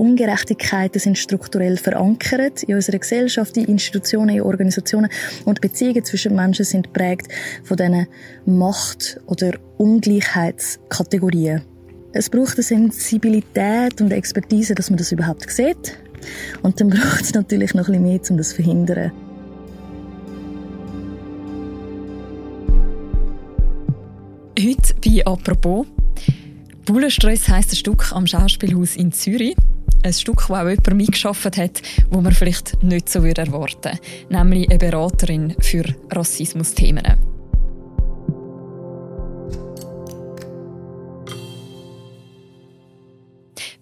Ungerechtigkeiten sind strukturell verankert in unserer Gesellschaft, in Institutionen, in Organisationen und Beziehungen zwischen Menschen sind prägt von diesen Macht- oder Ungleichheitskategorien. Es braucht eine Sensibilität und Expertise, dass man das überhaupt sieht. Und dann braucht es natürlich noch ein bisschen mehr, um das zu verhindern. Heute bei «Apropos». «Bullenstress» heisst ein Stück am Schauspielhaus in Zürich. Ein Stück, das auch jemand mitgeschafft hat, wo man vielleicht nicht so erwarten würde. Nämlich eine Beraterin für Rassismusthemen.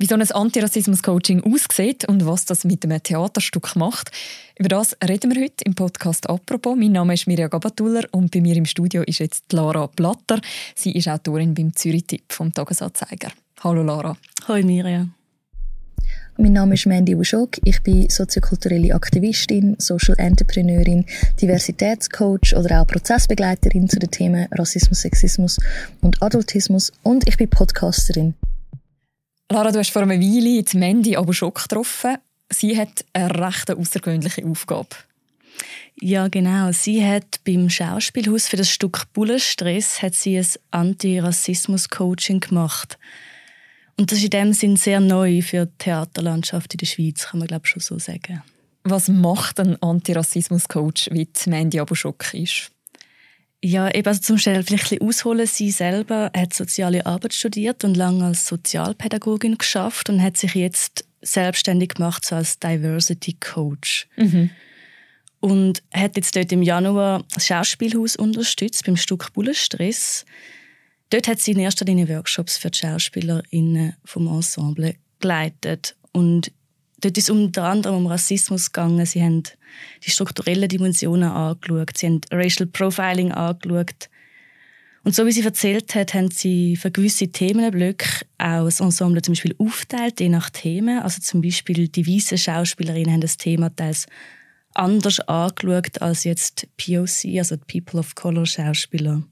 Wie so ein Antirassismus-Coaching aussieht und was das mit einem Theaterstück macht, über das reden wir heute im Podcast «Apropos». Mein Name ist Mirja Gabatuller und bei mir im Studio ist jetzt Lara Blatter. Sie ist Autorin beim Zürich-Tipp vom Tagesanzeiger. Hallo Lara. Hallo Mirja. Mein Name ist Mandy Uschok. Ich bin soziokulturelle Aktivistin, Social Entrepreneurin, Diversitätscoach oder auch Prozessbegleiterin zu den Themen Rassismus, Sexismus und Adultismus und ich bin Podcasterin. Lara, du hast vor einer Weile die Mandy Abuschok getroffen. Sie hat eine recht außergewöhnliche Aufgabe. Ja, genau. Sie hat beim Schauspielhaus für das Stück Bullenstress hat sie ein Antirassismus-Coaching gemacht. Und das ist in dem Sinn sehr neu für die Theaterlandschaft in der Schweiz, kann man glaube ich schon so sagen. Was macht ein Antirassismus-Coach, wie Mandy Abuschok ist? Ja, eben also zum Stellen vielleicht ein bisschen ausholen. Sie selber hat soziale Arbeit studiert und lange als Sozialpädagogin geschafft und hat sich jetzt selbstständig gemacht so als Diversity Coach. Mhm. Und hat jetzt dort im Januar das Schauspielhaus unterstützt beim Stück Bullenstress. Dort hat sie in erster Linie Workshops für die SchauspielerInnen vom Ensemble geleitet. Und Dort ist es unter anderem um Rassismus gegangen. Sie haben die strukturellen Dimensionen angeschaut. Sie haben Racial Profiling angeschaut. Und so wie sie erzählt hat, haben sie für gewisse Themenblöcke auch das Ensemble zum Beispiel aufteilt, je nach Themen. Also zum Beispiel die weißen Schauspielerinnen haben das Thema teils anders angeschaut als jetzt POC, also die People of Color Schauspieler.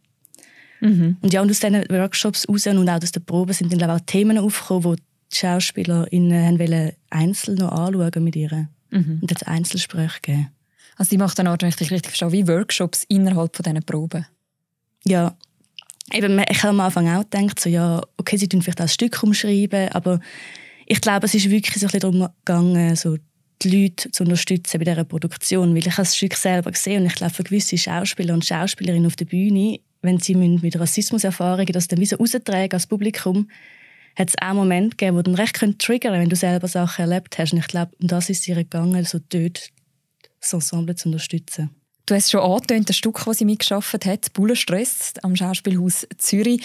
Mhm. Und ja, und aus diesen Workshops raus und auch aus den Proben sind dann auch Themen aufgekommen, die SchauspielerInnen wollen einzeln noch anschauen mit ihr. Mhm. Und jetzt Einzelgespräche geben. Also die macht dann auch, wenn ich richtig verstehe, wie Workshops innerhalb von diesen Proben? Ja. Eben, ich habe am Anfang auch gedacht, so, ja, okay, sie tun vielleicht auch ein Stück umschreiben, aber ich glaube, es ist wirklich so ein bisschen darum gegangen, so die Leute zu unterstützen bei dieser Produktion, weil ich habe das Stück selber gesehen und ich glaube, für gewisse Schauspieler und Schauspielerinnen auf der Bühne, wenn sie mit Rassismuserfahrungen das dann wie so raustragen als Publikum, hat es auch Momente gegeben, wo dann recht triggern wenn du selber Sachen erlebt hast. Und ich glaube, um das ist ihr gegangen, so dort das Ensemble zu unterstützen. Du hast schon angetönt, das Stück, das sie mitgeschafft hat, «Bullenstress» am Schauspielhaus Zürich.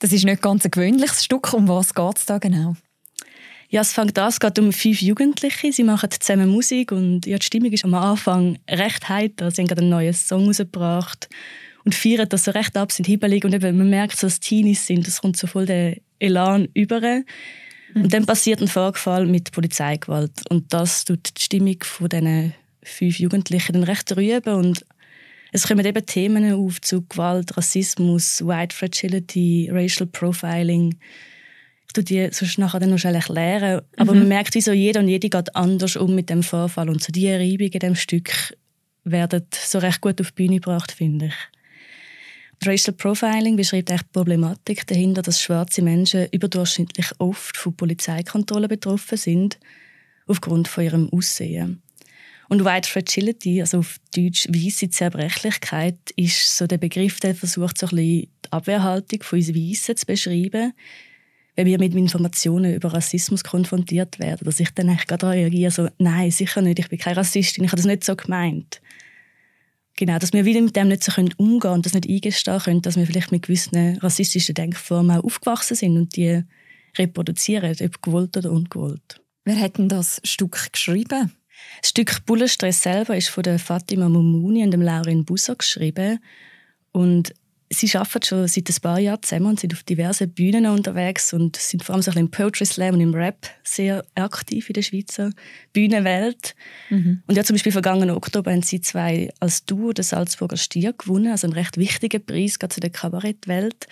Das ist nicht ganz ein gewöhnliches Stück. Um was geht es da genau? Ja, es fängt an, es geht um fünf Jugendliche. Sie machen zusammen Musik und ja, die Stimmung ist am Anfang recht heiter. Sie haben gerade einen neuen Song rausgebracht und feiern das so recht ab, sind hibbelig und eben, man merkt, dass Teenies sind. Das kommt so voll der Elan über. Mhm. Und dann passiert ein Vorfall mit Polizeigewalt. Und das tut die Stimmung von diesen fünf Jugendlichen dann recht rüber. Und es kommen eben Themen auf zu Gewalt, Rassismus, White Fragility, Racial Profiling. Ich tue die sonst nachher dann noch schnell erklären. Aber mhm. man merkt, wie so jeder und jede geht anders um mit dem Vorfall. Und so die Reibungen in dem Stück werden so recht gut auf die Bühne gebracht, finde ich. Racial Profiling beschreibt die Problematik dahinter, dass schwarze Menschen überdurchschnittlich oft von Polizeikontrollen betroffen sind, aufgrund von ihrem Aussehen. Und White Fragility, also auf Deutsch weiße Zerbrechlichkeit, ist so der Begriff, der versucht, so ein bisschen die Abwehrhaltung von uns Weißen zu beschreiben, wenn wir mit Informationen über Rassismus konfrontiert werden. Dass ich dann echt gerade reagiere, so, nein, sicher nicht, ich bin keine Rassistin, ich habe das nicht so gemeint. Genau, dass wir wieder mit dem nicht so umgehen können und das nicht eingestehen können, dass wir vielleicht mit gewissen rassistischen Denkformen auch aufgewachsen sind und die reproduzieren, ob gewollt oder ungewollt. Wer hat denn das Stück geschrieben? Das Stück Bullenstress selber ist von der Fatima Mumuni und dem Laurin Busser geschrieben und sie arbeiten schon seit ein paar Jahren zusammen und sind auf diversen Bühnen unterwegs und sind vor allem so im Poetry Slam und im Rap sehr aktiv in der Schweizer Bühnenwelt. Mhm. Und ja, zum Beispiel vergangenen Oktober haben sie zwei als Duo den Salzburger Stier gewonnen, also einen recht wichtigen Preis gerade zu der Kabarettwelt.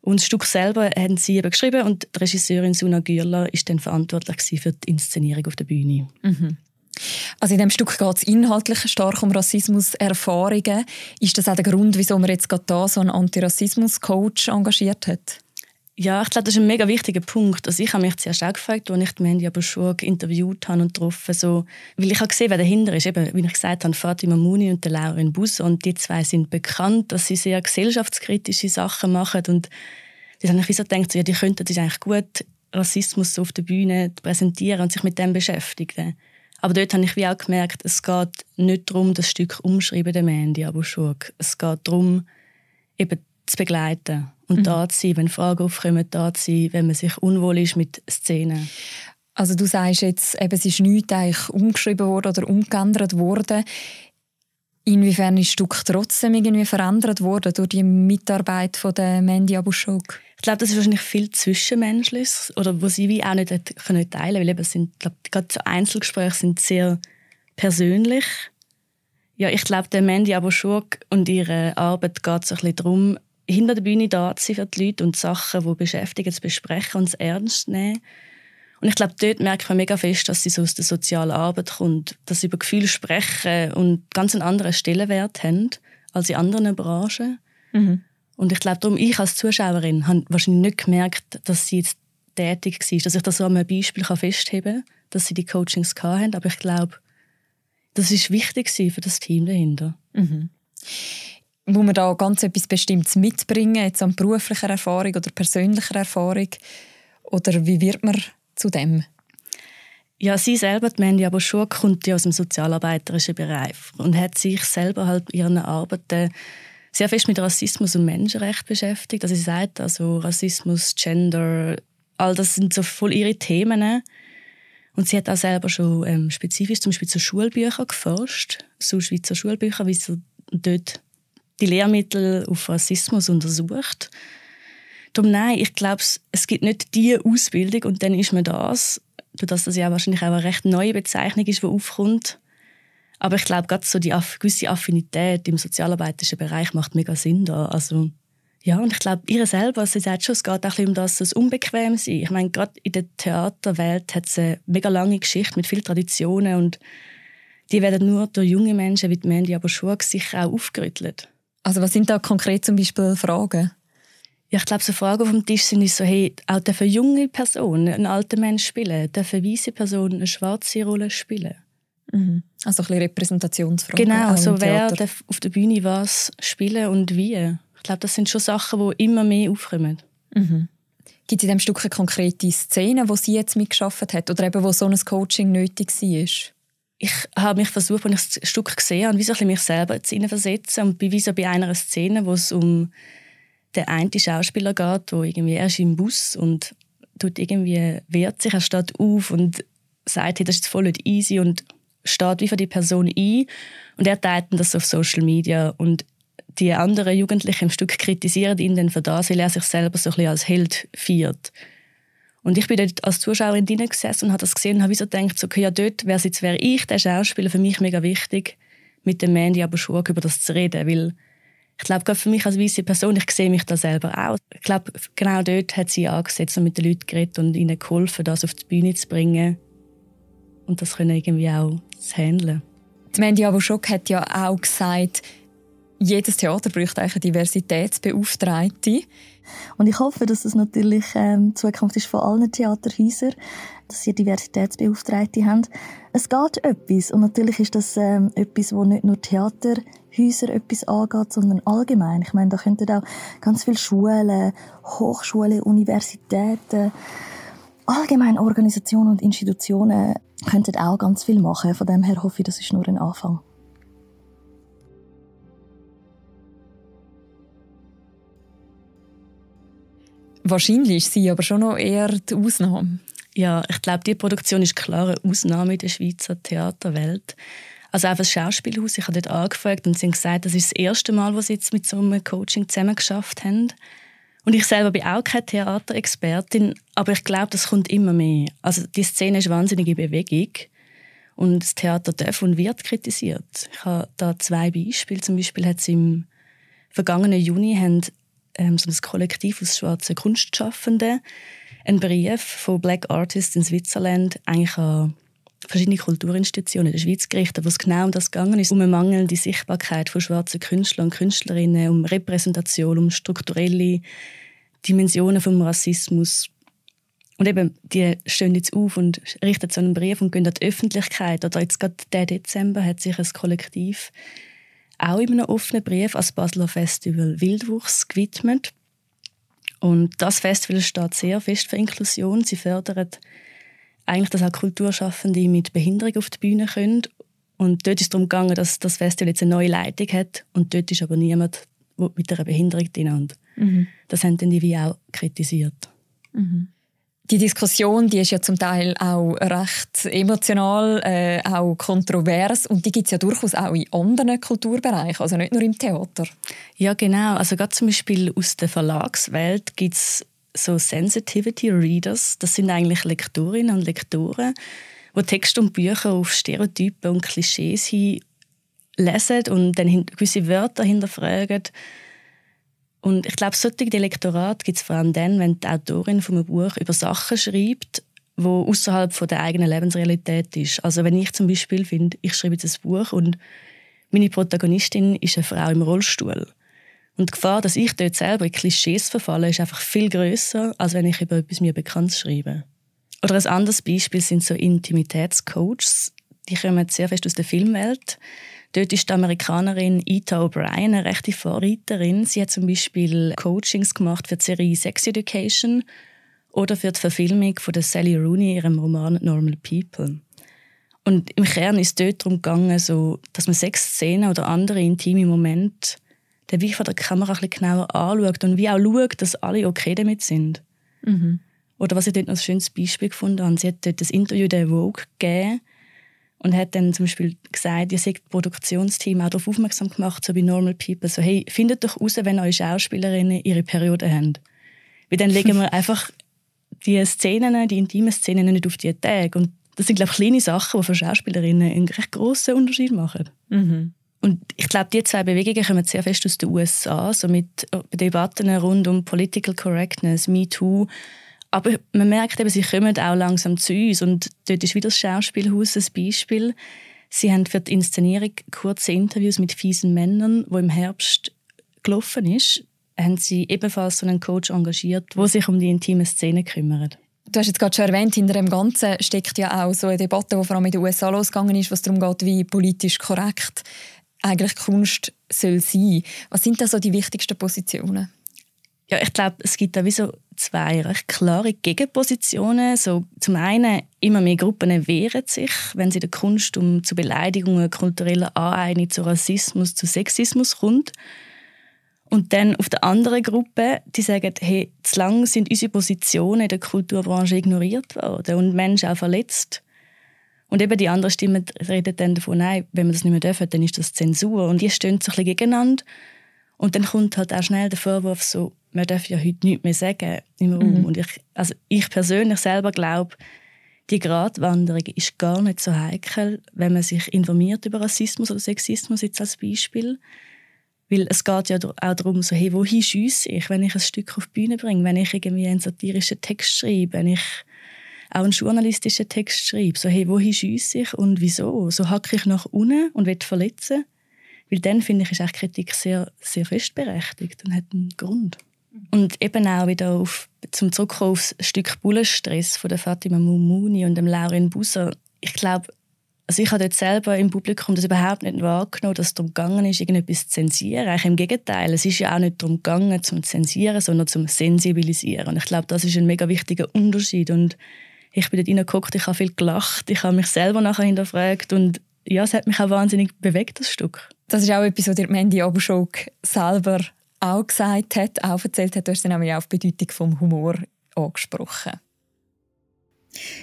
Und das Stück selber haben sie eben geschrieben und die Regisseurin Suna Gürler ist dann verantwortlich für die Inszenierung auf der Bühne. Mhm. Also in dem Stück geht es inhaltlich stark um Rassismus-Erfahrungen. Ist das auch der Grund, wieso man jetzt gerade da so einen Antirassismus-Coach engagiert hat? Ja, ich glaube, das ist ein mega wichtiger Punkt. Also ich habe mich zuerst auch gefragt, als ich die Mandy Abushurg interviewt habe und getroffen so, weil ich habe gesehen, wer dahinter ist. Eben, wie ich gesagt habe, Fatima Muni und Lauren Bus und die zwei sind bekannt, dass sie sehr gesellschaftskritische Sachen machen und dann habe ich so gedacht, so, ja, die könnten das eigentlich gut Rassismus auf der Bühne präsentieren und sich mit dem beschäftigen. Aber dort habe ich wie auch gemerkt, es geht nicht darum, das Stück umschreiben, der Mandy Abushurg. Es geht darum, eben zu begleiten und mhm. da zu sein, wenn Fragen aufkommen, da zu sein, wenn man sich unwohl ist mit Szenen. Also du sagst jetzt, eben, es ist nichts eigentlich umgeschrieben worden oder umgeändert worden. Inwiefern ist das Stück trotzdem irgendwie verändert worden durch die Mitarbeit von der Mandy Abushok? Ich glaube, das ist wahrscheinlich viel Zwischenmenschliches oder was sie wie auch nicht können teilen weil eben sind, glaub, gerade so Einzelgespräche sind sehr persönlich. Ja, ich glaube, der Mandy Abushok und ihre Arbeit geht es ein bisschen darum, hinter der Bühne da zu sein für die Leute und Sachen, die beschäftigen, zu besprechen und es ernst nehmen. Und ich glaube, dort merkt man mega fest, dass sie so aus der sozialen Arbeit kommt, dass sie über Gefühle sprechen und ganz einen anderen Stellenwert haben als in anderen Branchen. Mhm. Und ich glaube, darum, ich als Zuschauerin habe wahrscheinlich nicht gemerkt, dass sie jetzt tätig war, dass ich das so an einem Beispiel festheben kann, dass sie die Coachings hatten. Aber ich glaube, das ist wichtig für das Team dahinter. Mhm muss man da ganz etwas Bestimmtes mitbringen, jetzt an beruflicher Erfahrung oder persönlicher Erfahrung? Oder wie wird man zu dem? Ja, sie selber, die Mandy aber schon, kommt ja aus dem sozialarbeiterischen Bereich und hat sich selber halt in ihren Arbeiten sehr fest mit Rassismus und Menschenrecht beschäftigt. Also sie sagt, also Rassismus, Gender, all das sind so voll ihre Themen. Und sie hat auch selber schon ähm, spezifisch zum Beispiel zu Schulbüchern geforscht, so Schweizer Schulbücher, wie so dort die Lehrmittel auf Rassismus untersucht. Darum nein, ich glaube, es gibt nicht die Ausbildung und dann ist man das, dass das ja wahrscheinlich auch eine recht neue Bezeichnung ist, die aufkommt. Aber ich glaube, gerade so die gewisse Affinität im sozialarbeitischen Bereich macht mega Sinn da. Also, ja, und ich glaube, ihr selber, sie sagt schon, es geht auch ein bisschen um das, das Unbequem sein. Ich meine, gerade in der Theaterwelt hat es eine mega lange Geschichte mit vielen Traditionen und die werden nur durch junge Menschen wie die Mandy aber schon sicher auch aufgerüttelt. Also was sind da konkret zum Beispiel Fragen? Ja, ich glaube, so Fragen auf dem Tisch sind so, hey, auch dürfen junge Personen einen alten Mensch spielen? Dürfen weise Personen eine schwarze Rolle spielen? Mhm. Also ein bisschen Repräsentationsfragen. Genau, also wer darf auf der Bühne was spielen und wie? Ich glaube, das sind schon Sachen, die immer mehr aufkommen. Mhm. Gibt es in diesem Stück eine konkrete Szene, wo sie jetzt mitgeschafft hat oder eben wo so ein Coaching nötig war? ich habe mich versucht, als ich das Stück gesehen habe, wie so ein mich selber jetzt versetzen und bin wie so bei einer Szene, wo es um den einen Schauspieler geht, wo irgendwie er ist im Bus und tut irgendwie wehrt sich, er steht auf und sagt, hey, das ist voll nicht easy und steht wie für die Person ein. Und er teilt das auf Social Media. Und die anderen Jugendlichen im Stück kritisieren ihn dann für das, weil er sich selber so ein bisschen als Held feiert. Und ich bin dort als Zuschauerin drinnen gesessen und habe das gesehen und habe so gedacht, okay, ja, dort wäre jetzt wäre ich? Der Schauspieler, für mich mega wichtig, mit dem Mandy aber schon über das zu reden, weil ich glaube, gerade für mich als weiße Person, ich sehe mich da selber auch. Ich glaube, genau dort hat sie angesetzt und mit den Leuten geredet und ihnen geholfen, das auf die Bühne zu bringen. Und das können irgendwie auch zu handeln. Die Mandy Abushock hat ja auch gesagt, jedes Theater braucht eine Diversitätsbeauftragte. Und ich hoffe, dass das natürlich ähm, Zukunft ist von allen Theaterhäusern, dass sie Diversitätsbeauftragte haben. Es geht etwas und natürlich ist das ähm, etwas, wo nicht nur Theaterhäuser etwas angeht, sondern allgemein. Ich meine, da könnten auch ganz viele Schulen, Hochschulen, Universitäten, allgemein Organisationen und Institutionen könnten auch ganz viel machen. Von dem her hoffe ich, das ist nur ein Anfang. Wahrscheinlich ist sie aber schon noch eher die Ausnahme. Ja, ich glaube, die Produktion ist klar eine Ausnahme in der Schweizer Theaterwelt. Also auch das Schauspielhaus, ich habe dort angefragt und sie haben gesagt, das ist das erste Mal, wo sie jetzt mit so einem Coaching zusammen geschafft haben. Und ich selber bin auch keine Theaterexpertin, aber ich glaube, das kommt immer mehr. Also die Szene ist wahnsinnig in Bewegung und das Theater darf und wird kritisiert. Ich habe da zwei Beispiele. Zum Beispiel hat es im vergangenen Juni haben ähm, so ein Kollektiv aus schwarzen Kunstschaffenden einen Brief von Black Artists in Switzerland eigentlich an verschiedene Kulturinstitutionen in der Schweiz gerichtet, wo es genau um das gegangen ist, um eine mangelnde Sichtbarkeit von schwarzen Künstlern und Künstlerinnen, um Repräsentation, um strukturelle Dimensionen vom Rassismus. Und eben, die stehen jetzt auf und richten so einen Brief und gehen an die Öffentlichkeit. Oder jetzt gerade der Dezember hat sich ein Kollektiv auch in einem offenen Brief als Basler Festival Wildwuchs gewidmet. Und das Festival steht sehr fest für Inklusion. Sie fördern eigentlich, dass auch Kulturschaffende mit Behinderung auf die Bühne können. Und dort ist es darum gegangen, dass das Festival jetzt eine neue Leitung hat. Und dort ist aber niemand mit einer Behinderung drin. Mhm. Das haben dann die wie auch kritisiert. Mhm. Die Diskussion, die ist ja zum Teil auch recht emotional, äh, auch kontrovers und die gibt es ja durchaus auch in anderen Kulturbereichen, also nicht nur im Theater. Ja, genau. Also gerade zum Beispiel aus der Verlagswelt gibt es so Sensitivity Readers. Das sind eigentlich Lektorinnen und Lektoren, die Texte und Bücher auf Stereotypen und Klischees hin lesen und dann gewisse Wörter hinterfragen und ich glaube, solche Lektorat gibt es vor allem dann, wenn die Autorin von einem Buch über Sachen schreibt, wo außerhalb der eigenen Lebensrealität ist. Also wenn ich zum Beispiel finde, ich schreibe jetzt ein Buch und meine Protagonistin ist eine Frau im Rollstuhl. Und die Gefahr, dass ich dort selber in Klischees verfalle, ist einfach viel größer, als wenn ich über etwas mir bekannt schreibe. Oder ein anderes Beispiel sind so Intimitätscoaches. Die kommen sehr fest aus der Filmwelt. Dort ist die Amerikanerin Ita O'Brien eine rechte Vorreiterin. Sie hat zum Beispiel Coachings gemacht für die Serie Sex Education oder für die Verfilmung von Sally Rooney in ihrem Roman Normal People. Und im Kern ist es dort darum gegangen, so, dass man Sexszenen oder andere intime Momente der wie von der Kamera ein bisschen genauer anschaut und wie auch schaut, dass alle okay damit sind. Mhm. Oder was ich dort noch ein schönes Beispiel gefunden habe, sie hat dort das Interview der Vogue gegeben und hat dann zum Beispiel gesagt, ihr seid Produktionsteam auch darauf aufmerksam gemacht, so wie Normal People, so hey, findet doch raus, wenn eure Schauspielerinnen ihre Periode haben. Weil dann legen wir einfach die Szenen, die intimen Szenen nicht auf die Tage. Und das sind, glaube ich, kleine Sachen, die für Schauspielerinnen einen recht grossen Unterschied machen. Mhm. Und ich glaube, die zwei Bewegungen kommen sehr fest aus den USA, so mit äh, Debatten rund um Political Correctness, MeToo, aber man merkt eben, sie kommen auch langsam zu uns. Und dort ist wieder das Schauspielhaus ein Beispiel. Sie haben für die Inszenierung kurze Interviews mit fiesen Männern, wo im Herbst gelaufen ist, haben sie ebenfalls so einen Coach engagiert, der sich um die intime Szene kümmert. Du hast jetzt gerade schon erwähnt, hinter dem Ganzen steckt ja auch so eine Debatte, die vor allem in den USA losgegangen ist, was darum geht, wie politisch korrekt eigentlich Kunst soll sein. Was sind da so die wichtigsten Positionen? Ja, ich glaube, es gibt da wie so zwei recht klare Gegenpositionen. So, zum einen, immer mehr Gruppen wehren sich, wenn sie der Kunst um zu Beleidigungen, kultureller Aneignung, zu Rassismus, zu Sexismus kommt. Und dann auf der anderen Gruppe, die sagen, hey, zu lange sind unsere Positionen in der Kulturbranche ignoriert worden und Menschen auch verletzt. Und eben die andere Stimme redet dann davon, nein, wenn wir das nicht mehr dürfen, dann ist das Zensur. Und die stehen so ein bisschen gegeneinander. Und dann kommt halt auch schnell der Vorwurf so, man darf ja heute nichts mehr sagen im Raum. Mhm. Und ich, also ich persönlich selber glaube, die Gratwanderung ist gar nicht so heikel, wenn man sich informiert über Rassismus oder Sexismus jetzt als Beispiel. Weil es geht ja auch darum, so, hey, wohin schiesse ich, wenn ich ein Stück auf die Bühne bringe, wenn ich irgendwie einen satirischen Text schreibe, wenn ich auch einen journalistischen Text schreibe. So, hey, wohin schiesse ich und wieso? So hacke ich nach unten und will verletzen. Weil dann, finde ich, ist auch Kritik sehr, sehr fest und hat einen Grund. Und eben auch wieder auf, zum Zurückkommen auf das Stück Bullenstress von der Fatima Mumuni und dem Lauren Busser. Ich glaube, also ich habe dort selber im Publikum das überhaupt nicht wahrgenommen, dass es darum gegangen ist, irgendetwas zu zensieren. Eigentlich im Gegenteil. Es ist ja auch nicht darum gegangen, zum Zensieren, sondern zum Sensibilisieren. Und ich glaube, das ist ein mega wichtiger Unterschied. Und ich bin dort reingeguckt, ich habe viel gelacht, ich habe mich selber nachher hinterfragt und ja, es hat mich auch wahnsinnig bewegt, das Stück. Das ist auch etwas, was dir Mandy Oberschog selber auch gesagt hat, auch erzählt hat, du hast nämlich auch auf die Bedeutung vom Humor angesprochen.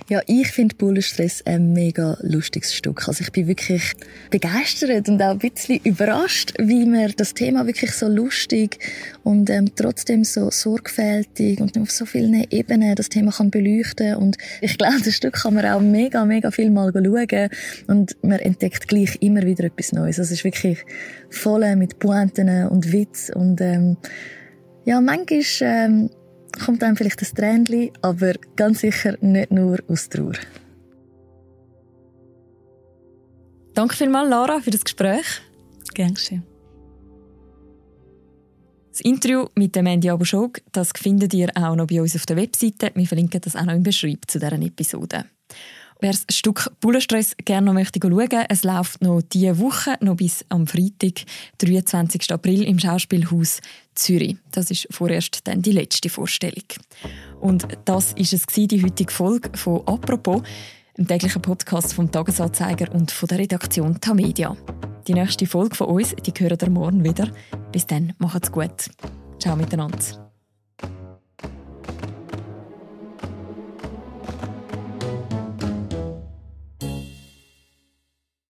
Ja, ich finde Bullenstress ein mega lustiges Stück. Also ich bin wirklich begeistert und auch ein bisschen überrascht, wie man das Thema wirklich so lustig und ähm, trotzdem so sorgfältig und auf so vielen Ebenen das Thema kann beleuchten und ich glaube, das Stück kann man auch mega, mega viel mal schauen und man entdeckt gleich immer wieder etwas Neues. Also es ist wirklich voll mit Pointen und Witz und ähm, Ja, manchmal ähm, kommt dann vielleicht ein Tränchen, aber ganz sicher nicht nur aus Trauer. Danke vielmals, Lara, für das Gespräch. Gern geschehen. Das Interview mit dem Mandy Abushog, das findet ihr auch noch bei uns auf der Webseite. Wir verlinken das auch noch im Beschreibung zu dieser Episode. Wer das Stück Bullenstress gerne noch möchte schauen es läuft noch diese Woche, noch bis am Freitag, 23. April im Schauspielhaus Zürich. Das ist vorerst dann die letzte Vorstellung. Und das ist es die heutige Folge von «Apropos», einem täglichen Podcast vom Tagesanzeiger und von der Redaktion Tamedia. Die nächste Folge von uns, die hören ihr morgen wieder. Bis dann, macht's gut. Ciao miteinander.